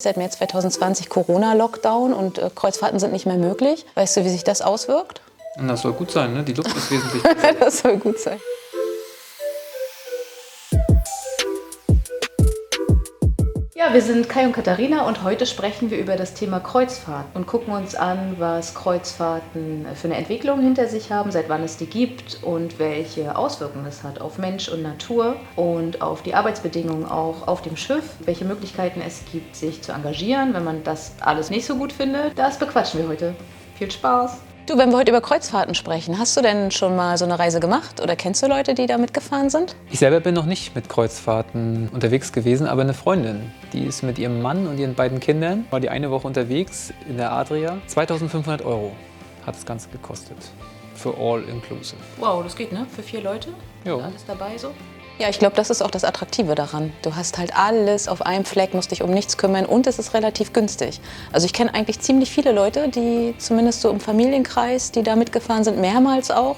Seit März 2020 Corona-Lockdown und äh, Kreuzfahrten sind nicht mehr möglich. Weißt du, wie sich das auswirkt? Das soll gut sein, ne? Die Luft ist wesentlich. das soll gut sein. Wir sind Kai und Katharina und heute sprechen wir über das Thema Kreuzfahrt und gucken uns an, was Kreuzfahrten für eine Entwicklung hinter sich haben, seit wann es die gibt und welche Auswirkungen es hat auf Mensch und Natur und auf die Arbeitsbedingungen auch auf dem Schiff, welche Möglichkeiten es gibt, sich zu engagieren, wenn man das alles nicht so gut findet. Das bequatschen wir heute. Viel Spaß! Du, wenn wir heute über Kreuzfahrten sprechen, hast du denn schon mal so eine Reise gemacht oder kennst du Leute, die da mitgefahren sind? Ich selber bin noch nicht mit Kreuzfahrten unterwegs gewesen, aber eine Freundin, die ist mit ihrem Mann und ihren beiden Kindern, war die eine Woche unterwegs in der Adria. 2500 Euro hat das Ganze gekostet. Für all inclusive. Wow, das geht, ne? Für vier Leute? Ja. Alles dabei so? Ja, ich glaube, das ist auch das Attraktive daran. Du hast halt alles auf einem Fleck, musst dich um nichts kümmern und es ist relativ günstig. Also ich kenne eigentlich ziemlich viele Leute, die zumindest so im Familienkreis, die da mitgefahren sind, mehrmals auch.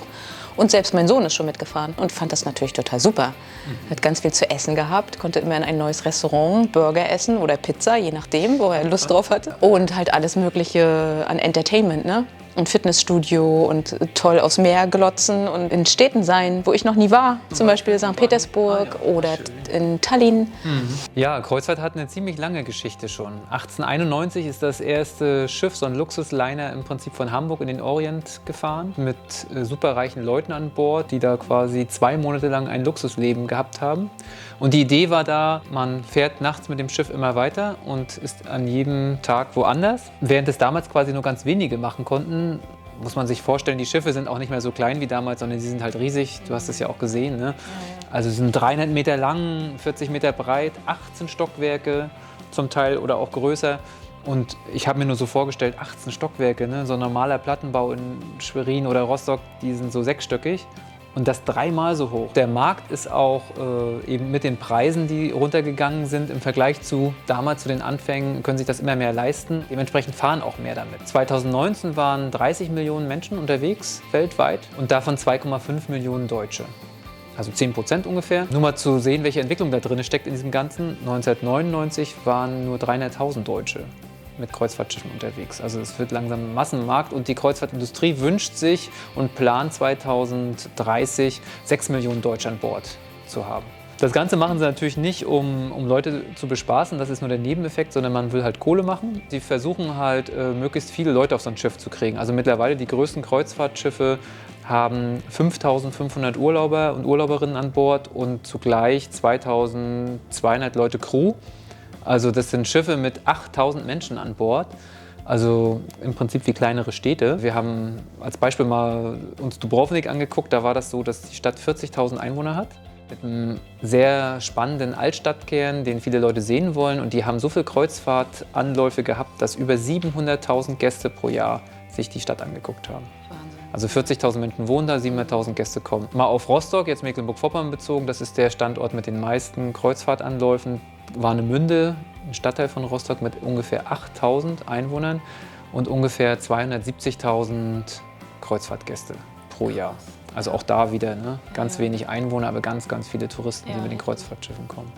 Und selbst mein Sohn ist schon mitgefahren und fand das natürlich total super. Mhm. Hat ganz viel zu essen gehabt, konnte immer in ein neues Restaurant Burger essen oder Pizza, je nachdem, wo er Lust drauf hatte. Und halt alles Mögliche an Entertainment, ne? Ein Fitnessstudio und toll aufs Meer glotzen und in Städten sein, wo ich noch nie war. Zum Beispiel St. Petersburg ah, oder in Tallinn. Mhm. Ja, Kreuzfahrt hat eine ziemlich lange Geschichte schon. 1891 ist das erste Schiff, so ein Luxusliner im Prinzip von Hamburg in den Orient gefahren mit äh, superreichen Leuten an Bord, die da quasi zwei Monate lang ein Luxusleben gehabt haben. Und die Idee war da, man fährt nachts mit dem Schiff immer weiter und ist an jedem Tag woanders. Während es damals quasi nur ganz wenige machen konnten, muss man sich vorstellen, die Schiffe sind auch nicht mehr so klein wie damals, sondern sie sind halt riesig. Du hast es ja auch gesehen. Ne? Also sie sind 300 Meter lang, 40 Meter breit, 18 Stockwerke zum Teil oder auch größer. Und ich habe mir nur so vorgestellt, 18 Stockwerke, ne? so ein normaler Plattenbau in Schwerin oder Rostock, die sind so sechsstöckig und das dreimal so hoch. Der Markt ist auch äh, eben mit den Preisen, die runtergegangen sind im Vergleich zu damals zu den Anfängen, können sich das immer mehr leisten. Dementsprechend fahren auch mehr damit. 2019 waren 30 Millionen Menschen unterwegs weltweit und davon 2,5 Millionen Deutsche. Also 10 Prozent ungefähr. Nur mal zu sehen, welche Entwicklung da drin steckt in diesem Ganzen. 1999 waren nur 300.000 Deutsche mit Kreuzfahrtschiffen unterwegs. Also es wird langsam ein Massenmarkt und die Kreuzfahrtindustrie wünscht sich und plant 2030 6 Millionen Deutsche an Bord zu haben. Das Ganze machen sie natürlich nicht, um, um Leute zu bespaßen, das ist nur der Nebeneffekt, sondern man will halt Kohle machen. Sie versuchen halt, äh, möglichst viele Leute auf so ein Schiff zu kriegen. Also mittlerweile die größten Kreuzfahrtschiffe haben 5500 Urlauber und Urlauberinnen an Bord und zugleich 2200 Leute Crew. Also das sind Schiffe mit 8000 Menschen an Bord. Also im Prinzip wie kleinere Städte. Wir haben als Beispiel mal uns Dubrovnik angeguckt. Da war das so, dass die Stadt 40.000 Einwohner hat. Mit einem sehr spannenden Altstadtkern, den viele Leute sehen wollen. Und die haben so viele Kreuzfahrtanläufe gehabt, dass über 700.000 Gäste pro Jahr sich die Stadt angeguckt haben. Also 40.000 Menschen wohnen da, 700.000 Gäste kommen. Mal auf Rostock, jetzt Mecklenburg-Vorpommern bezogen, das ist der Standort mit den meisten Kreuzfahrtanläufen. Warnemünde, ein Stadtteil von Rostock mit ungefähr 8.000 Einwohnern und ungefähr 270.000 Kreuzfahrtgäste pro Jahr. Also auch da wieder ne? ganz wenig Einwohner, aber ganz, ganz viele Touristen, die mit den Kreuzfahrtschiffen kommen.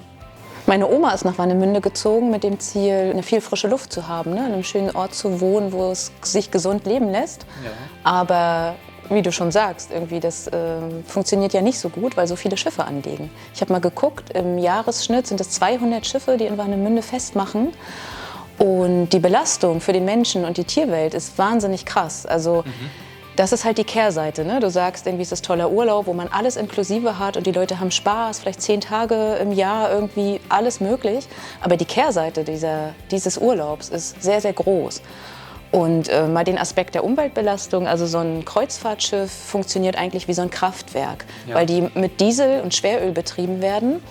Meine Oma ist nach Warnemünde gezogen mit dem Ziel, eine viel frische Luft zu haben, ne? an einem schönen Ort zu wohnen, wo es sich gesund leben lässt. Ja. Aber wie du schon sagst, irgendwie das äh, funktioniert ja nicht so gut, weil so viele Schiffe anlegen. Ich habe mal geguckt, im Jahresschnitt sind es 200 Schiffe, die in Warnemünde festmachen. Und die Belastung für den Menschen und die Tierwelt ist wahnsinnig krass. Also mhm. das ist halt die Kehrseite. Ne? Du sagst, irgendwie ist das toller Urlaub, wo man alles inklusive hat und die Leute haben Spaß, vielleicht zehn Tage im Jahr irgendwie alles möglich. Aber die Kehrseite dieser, dieses Urlaubs ist sehr, sehr groß. Und äh, mal den Aspekt der Umweltbelastung, also so ein Kreuzfahrtschiff funktioniert eigentlich wie so ein Kraftwerk, ja. weil die mit Diesel und Schweröl betrieben werden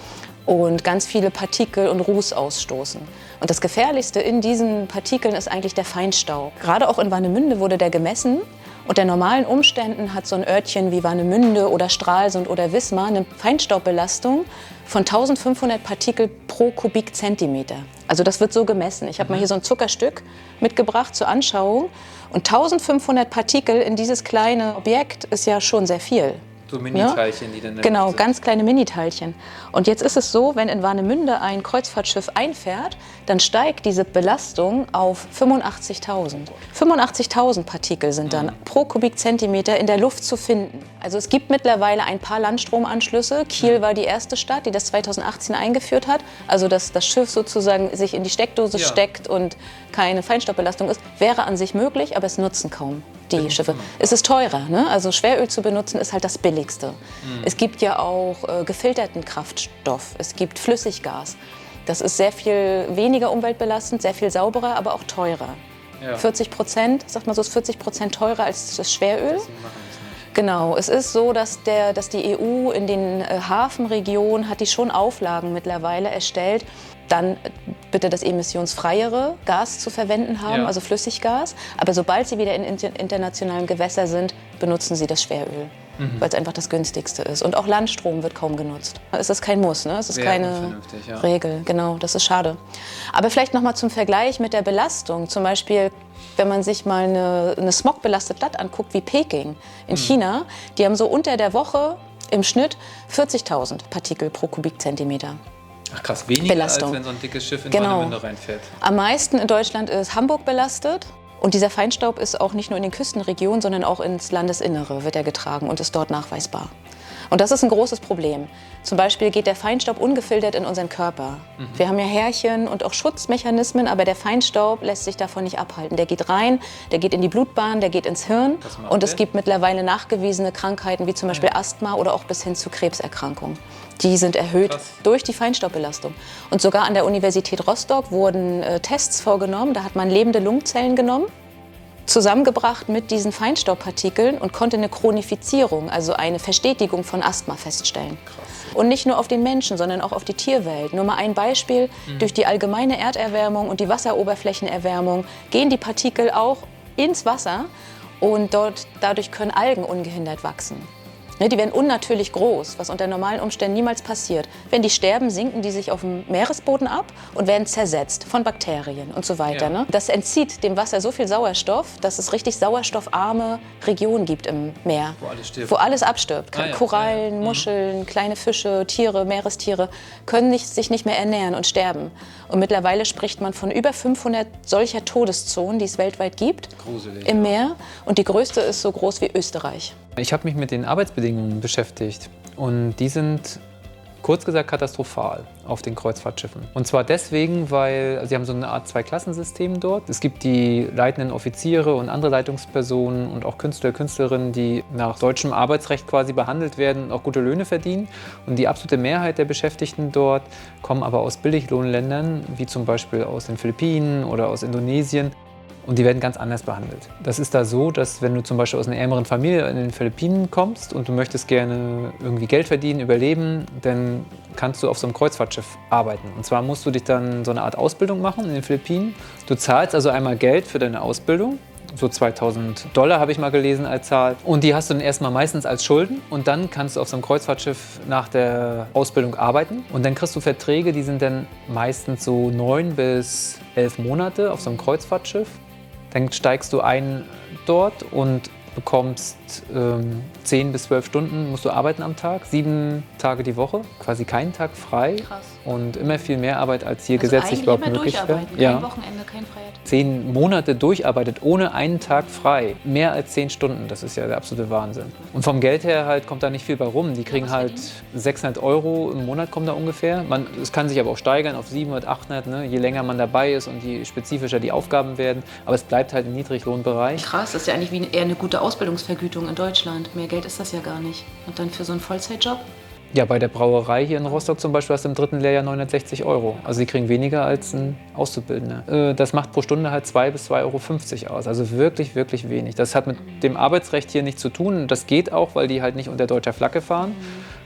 und ganz viele Partikel und Ruß ausstoßen. Und das Gefährlichste in diesen Partikeln ist eigentlich der Feinstaub. Gerade auch in Warnemünde wurde der gemessen unter normalen Umständen hat so ein Örtchen wie Warnemünde oder Stralsund oder Wismar eine Feinstaubbelastung von 1500 Partikel pro Kubikzentimeter. Also das wird so gemessen. Ich habe mhm. mal hier so ein Zuckerstück mitgebracht zur Anschauung. Und 1500 Partikel in dieses kleine Objekt ist ja schon sehr viel. So Mini-Teilchen, die dann. Genau, sind. ganz kleine Mini-Teilchen. Und jetzt ist es so, wenn in Warnemünde ein Kreuzfahrtschiff einfährt, dann steigt diese Belastung auf 85.000. 85.000 Partikel sind dann mhm. pro Kubikzentimeter in der Luft zu finden. Also es gibt mittlerweile ein paar Landstromanschlüsse. Kiel mhm. war die erste Stadt, die das 2018 eingeführt hat. Also dass das Schiff sozusagen sich in die Steckdose ja. steckt und keine Feinstaubbelastung ist, wäre an sich möglich, aber es nutzen kaum die Schiffe. Es ist teurer. Ne? Also Schweröl zu benutzen ist halt das Billigste. Mhm. Es gibt ja auch äh, gefilterten Kraftstoff. Es gibt Flüssiggas. Das ist sehr viel weniger umweltbelastend, sehr viel sauberer, aber auch teurer. Ja. 40 Prozent, sagt man so, ist 40 Prozent teurer als das Schweröl. Genau, es ist so, dass, der, dass die EU in den äh, Hafenregionen hat die schon Auflagen mittlerweile erstellt, dann bitte das emissionsfreiere Gas zu verwenden haben, ja. also Flüssiggas. Aber sobald sie wieder in internationalen Gewässern sind, benutzen sie das Schweröl. Mhm. Weil es einfach das günstigste ist. Und auch Landstrom wird kaum genutzt. Es ist kein Muss, ne? es ist Sehr keine ja. Regel. Genau, das ist schade. Aber vielleicht noch mal zum Vergleich mit der Belastung. Zum Beispiel, wenn man sich mal eine, eine smogbelastete Stadt anguckt wie Peking in mhm. China, die haben so unter der Woche im Schnitt 40.000 Partikel pro Kubikzentimeter. Ach krass, weniger Belastung. als wenn so ein dickes Schiff in genau. Warnemünde reinfährt. Am meisten in Deutschland ist Hamburg belastet. Und dieser Feinstaub ist auch nicht nur in den Küstenregionen, sondern auch ins Landesinnere wird er getragen und ist dort nachweisbar. Und das ist ein großes Problem. Zum Beispiel geht der Feinstaub ungefiltert in unseren Körper. Mhm. Wir haben ja Härchen und auch Schutzmechanismen, aber der Feinstaub lässt sich davon nicht abhalten. Der geht rein, der geht in die Blutbahn, der geht ins Hirn. Und es gibt mittlerweile nachgewiesene Krankheiten wie zum Beispiel Asthma oder auch bis hin zu Krebserkrankungen. Die sind erhöht Krass. durch die Feinstaubbelastung. Und sogar an der Universität Rostock wurden äh, Tests vorgenommen. Da hat man lebende Lungenzellen genommen zusammengebracht mit diesen Feinstaubpartikeln und konnte eine Chronifizierung, also eine Verstetigung von Asthma feststellen. Krass. Und nicht nur auf den Menschen, sondern auch auf die Tierwelt. Nur mal ein Beispiel, mhm. durch die allgemeine Erderwärmung und die Wasseroberflächenerwärmung gehen die Partikel auch ins Wasser und dort, dadurch können Algen ungehindert wachsen. Ne, die werden unnatürlich groß, was unter normalen Umständen niemals passiert. Wenn die sterben, sinken die sich auf dem Meeresboden ab und werden zersetzt von Bakterien und so weiter. Ja. Ne? Das entzieht dem Wasser so viel Sauerstoff, dass es richtig sauerstoffarme Regionen gibt im Meer. Wo alles stirbt. Wo alles abstirbt. Ah, ja. Korallen, ja, mhm. Muscheln, kleine Fische, Tiere, Meerestiere können nicht, sich nicht mehr ernähren und sterben. Und mittlerweile spricht man von über 500 solcher Todeszonen, die es weltweit gibt Gruselig, im Meer. Und die größte ist so groß wie Österreich. Ich habe mich mit den Arbeitsbedingungen beschäftigt und die sind kurz gesagt katastrophal auf den Kreuzfahrtschiffen. Und zwar deswegen, weil sie haben so eine Art Zweiklassensystem dort. Es gibt die leitenden Offiziere und andere Leitungspersonen und auch Künstler, Künstlerinnen, die nach deutschem Arbeitsrecht quasi behandelt werden und auch gute Löhne verdienen. Und die absolute Mehrheit der Beschäftigten dort kommen aber aus Billiglohnländern, wie zum Beispiel aus den Philippinen oder aus Indonesien. Und die werden ganz anders behandelt. Das ist da so, dass wenn du zum Beispiel aus einer ärmeren Familie in den Philippinen kommst und du möchtest gerne irgendwie Geld verdienen, überleben, dann kannst du auf so einem Kreuzfahrtschiff arbeiten. Und zwar musst du dich dann so eine Art Ausbildung machen in den Philippinen. Du zahlst also einmal Geld für deine Ausbildung so 2000 Dollar habe ich mal gelesen als Zahl. Und die hast du dann erstmal meistens als Schulden und dann kannst du auf so einem Kreuzfahrtschiff nach der Ausbildung arbeiten und dann kriegst du Verträge, die sind dann meistens so neun bis elf Monate auf so einem Kreuzfahrtschiff dann steigst du ein dort und bekommst ähm, 10 bis 12 Stunden, musst du arbeiten am Tag, sieben Tage die Woche, quasi keinen Tag frei. Krass. Und immer viel mehr Arbeit, als hier also gesetzlich überhaupt möglich wäre. Kein ja. Wochenende, kein Freiheit. Zehn Monate durcharbeitet, ohne einen Tag frei. Mehr als zehn Stunden, das ist ja der absolute Wahnsinn. Und vom Geld her halt kommt da nicht viel bei rum. Die kriegen halt 600 Euro im Monat, kommt da ungefähr. Es kann sich aber auch steigern auf 700, 800, ne? je länger man dabei ist und je spezifischer die Aufgaben werden. Aber es bleibt halt im Niedriglohnbereich. Krass, das ist ja eigentlich wie eher eine gute Ausbildungsvergütung in Deutschland. Mehr Geld ist das ja gar nicht. Und dann für so einen Vollzeitjob? Ja, bei der Brauerei hier in Rostock zum Beispiel hast du im dritten Lehrjahr 960 Euro. Also sie kriegen weniger als ein Auszubildender. Äh, das macht pro Stunde halt 2 bis 2,50 Euro aus. Also wirklich, wirklich wenig. Das hat mit dem Arbeitsrecht hier nichts zu tun. Das geht auch, weil die halt nicht unter deutscher Flagge fahren.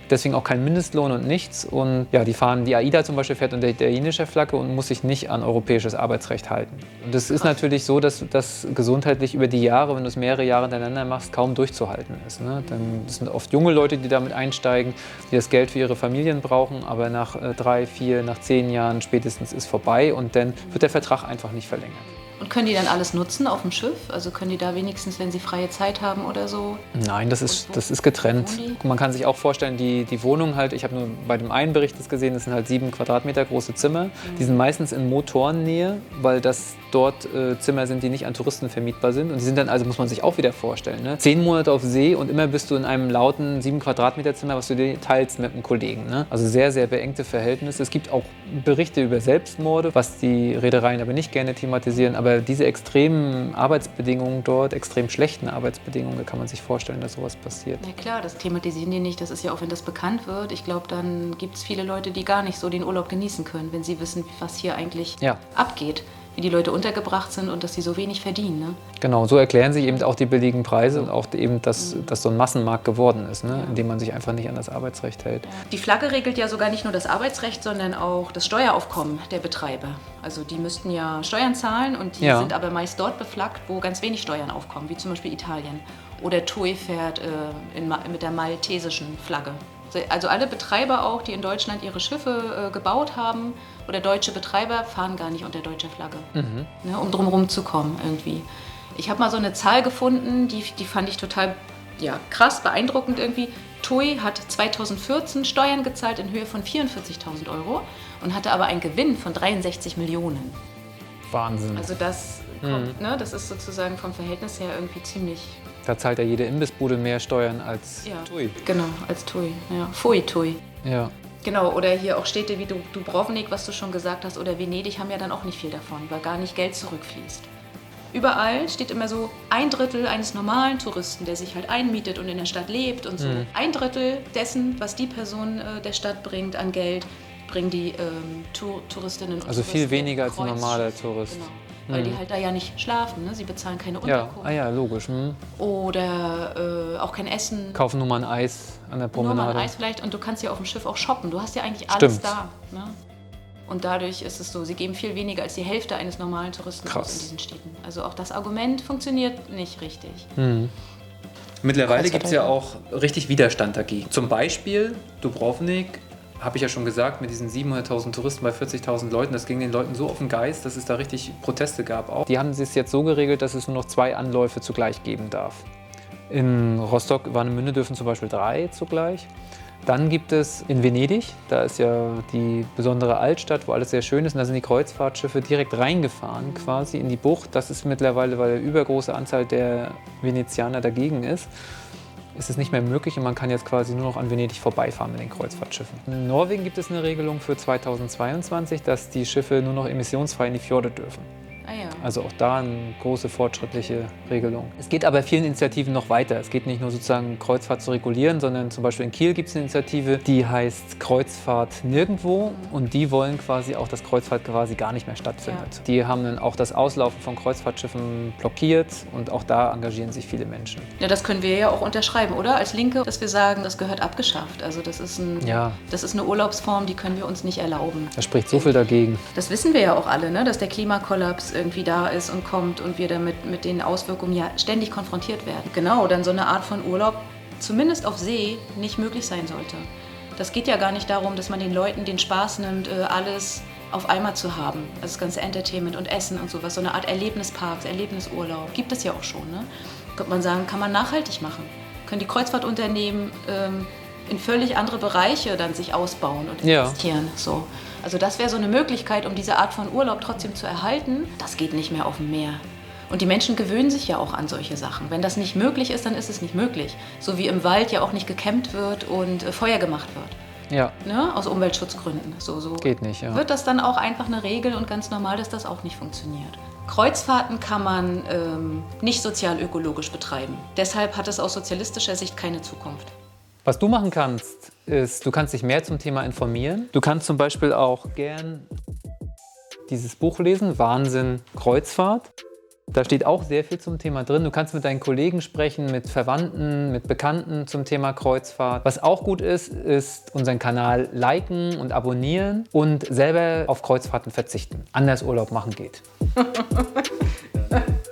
Deswegen auch kein Mindestlohn und nichts. Und ja, die fahren, die AIDA zum Beispiel fährt unter italienischer Flagge und muss sich nicht an europäisches Arbeitsrecht halten. Und das ist natürlich so, dass das gesundheitlich über die Jahre, wenn du es mehrere Jahre hintereinander machst, kaum durchzuhalten ist. Ne? Dann sind oft junge Leute, die damit einsteigen, die das Geld für ihre Familien brauchen, aber nach äh, drei, vier, nach zehn Jahren spätestens ist vorbei und dann wird der Vertrag einfach nicht verlängert. Und können die dann alles nutzen auf dem Schiff? Also können die da wenigstens, wenn sie freie Zeit haben oder so? Nein, das ist, das ist getrennt. Man kann sich auch vorstellen, die, die Wohnung halt, ich habe nur bei dem einen Bericht das gesehen, das sind halt sieben Quadratmeter große Zimmer. Mhm. Die sind meistens in Motorennähe, weil das dort äh, Zimmer sind, die nicht an Touristen vermietbar sind. Und die sind dann, also muss man sich auch wieder vorstellen, ne? zehn Monate auf See und immer bist du in einem lauten sieben Quadratmeter Zimmer, was du dir teilst mit einem Kollegen. Ne? Also sehr, sehr beengte Verhältnisse. Es gibt auch Berichte über Selbstmorde, was die Reedereien aber nicht gerne thematisieren. Aber diese extremen Arbeitsbedingungen dort, extrem schlechten Arbeitsbedingungen, kann man sich vorstellen, dass sowas passiert. Na klar, das thematisieren die nicht. Das ist ja auch, wenn das bekannt wird. Ich glaube, dann gibt es viele Leute, die gar nicht so den Urlaub genießen können, wenn sie wissen, was hier eigentlich ja. abgeht wie die Leute untergebracht sind und dass sie so wenig verdienen. Ne? Genau, so erklären sich eben auch die billigen Preise und auch eben, dass das so ein Massenmarkt geworden ist, ne? in dem man sich einfach nicht an das Arbeitsrecht hält. Die Flagge regelt ja sogar nicht nur das Arbeitsrecht, sondern auch das Steueraufkommen der Betreiber. Also die müssten ja Steuern zahlen und die ja. sind aber meist dort beflaggt, wo ganz wenig Steuern aufkommen, wie zum Beispiel Italien. Oder TUI fährt äh, in, mit der maltesischen Flagge. Also alle Betreiber auch, die in Deutschland ihre Schiffe äh, gebaut haben oder deutsche Betreiber, fahren gar nicht unter deutscher Flagge, mhm. ne, um drumherum zu kommen irgendwie. Ich habe mal so eine Zahl gefunden, die, die fand ich total ja, krass, beeindruckend irgendwie. TUI hat 2014 Steuern gezahlt in Höhe von 44.000 Euro und hatte aber einen Gewinn von 63 Millionen. Wahnsinn. Also das, kommt, mhm. ne, das ist sozusagen vom Verhältnis her irgendwie ziemlich da zahlt ja jede Imbissbude mehr Steuern als ja, Tui. Genau, als Tui. Ja. Fui Tui. Ja. Genau, oder hier auch Städte wie Dubrovnik, was du schon gesagt hast, oder Venedig haben ja dann auch nicht viel davon, weil gar nicht Geld zurückfließt. Überall steht immer so ein Drittel eines normalen Touristen, der sich halt einmietet und in der Stadt lebt und so. Mhm. Ein Drittel dessen, was die Person äh, der Stadt bringt an Geld, bringen die ähm, Tour Touristinnen und Also Touristen viel weniger als ein normaler Tourist. Genau weil mhm. die halt da ja nicht schlafen. Ne? Sie bezahlen keine Unterkunft. Ja, ah ja logisch. Mhm. Oder äh, auch kein Essen. Kaufen nur mal ein Eis an der Promenade. Nur mal ein Eis vielleicht und du kannst ja auf dem Schiff auch shoppen. Du hast ja eigentlich alles Stimmt. da. Ne? Und dadurch ist es so, sie geben viel weniger als die Hälfte eines normalen Touristen in diesen Städten. Also auch das Argument funktioniert nicht richtig. Mhm. Mittlerweile gibt es ja auch richtig Widerstand dagegen. Zum Beispiel Dubrovnik habe ich ja schon gesagt, mit diesen 700.000 Touristen bei 40.000 Leuten, das ging den Leuten so auf den Geist, dass es da richtig Proteste gab auch. Die haben es jetzt so geregelt, dass es nur noch zwei Anläufe zugleich geben darf. In Rostock, Warnemünde dürfen zum Beispiel drei zugleich. Dann gibt es in Venedig, da ist ja die besondere Altstadt, wo alles sehr schön ist, und da sind die Kreuzfahrtschiffe direkt reingefahren quasi in die Bucht. Das ist mittlerweile, weil eine übergroße Anzahl der Venezianer dagegen ist ist es nicht mehr möglich und man kann jetzt quasi nur noch an Venedig vorbeifahren mit den Kreuzfahrtschiffen. In Norwegen gibt es eine Regelung für 2022, dass die Schiffe nur noch emissionsfrei in die Fjorde dürfen. Ah ja. Also auch da eine große fortschrittliche Regelung. Es geht aber vielen Initiativen noch weiter. Es geht nicht nur sozusagen Kreuzfahrt zu regulieren, sondern zum Beispiel in Kiel gibt es eine Initiative, die heißt Kreuzfahrt nirgendwo und die wollen quasi auch, dass Kreuzfahrt quasi gar nicht mehr stattfindet. Ja. Die haben dann auch das Auslaufen von Kreuzfahrtschiffen blockiert und auch da engagieren sich viele Menschen. Ja, das können wir ja auch unterschreiben, oder? Als Linke, dass wir sagen, das gehört abgeschafft. Also das ist, ein, ja. das ist eine Urlaubsform, die können wir uns nicht erlauben. Da spricht so viel dagegen. Das wissen wir ja auch alle, ne? dass der Klimakollaps irgendwie da ist und kommt und wir damit mit den Auswirkungen ja ständig konfrontiert werden. Genau, dann so eine Art von Urlaub, zumindest auf See, nicht möglich sein sollte. Das geht ja gar nicht darum, dass man den Leuten den Spaß nimmt, äh, alles auf einmal zu haben. Also das ganze Entertainment und Essen und sowas. So eine Art Erlebnisparks, Erlebnisurlaub. Gibt es ja auch schon. Ne? Könnte man sagen, kann man nachhaltig machen. Können die Kreuzfahrtunternehmen ähm, in völlig andere Bereiche dann sich ausbauen und investieren. Ja. So. Also das wäre so eine Möglichkeit, um diese Art von Urlaub trotzdem zu erhalten. Das geht nicht mehr auf dem Meer. Und die Menschen gewöhnen sich ja auch an solche Sachen. Wenn das nicht möglich ist, dann ist es nicht möglich. So wie im Wald ja auch nicht gekämmt wird und äh, Feuer gemacht wird. Ja. Ne? Aus Umweltschutzgründen. So, so Geht nicht, ja. Wird das dann auch einfach eine Regel und ganz normal, dass das auch nicht funktioniert. Kreuzfahrten kann man ähm, nicht sozial-ökologisch betreiben. Deshalb hat es aus sozialistischer Sicht keine Zukunft. Was du machen kannst, ist, du kannst dich mehr zum Thema informieren. Du kannst zum Beispiel auch gern dieses Buch lesen, Wahnsinn Kreuzfahrt. Da steht auch sehr viel zum Thema drin. Du kannst mit deinen Kollegen sprechen, mit Verwandten, mit Bekannten zum Thema Kreuzfahrt. Was auch gut ist, ist unseren Kanal liken und abonnieren und selber auf Kreuzfahrten verzichten. Anders Urlaub machen geht.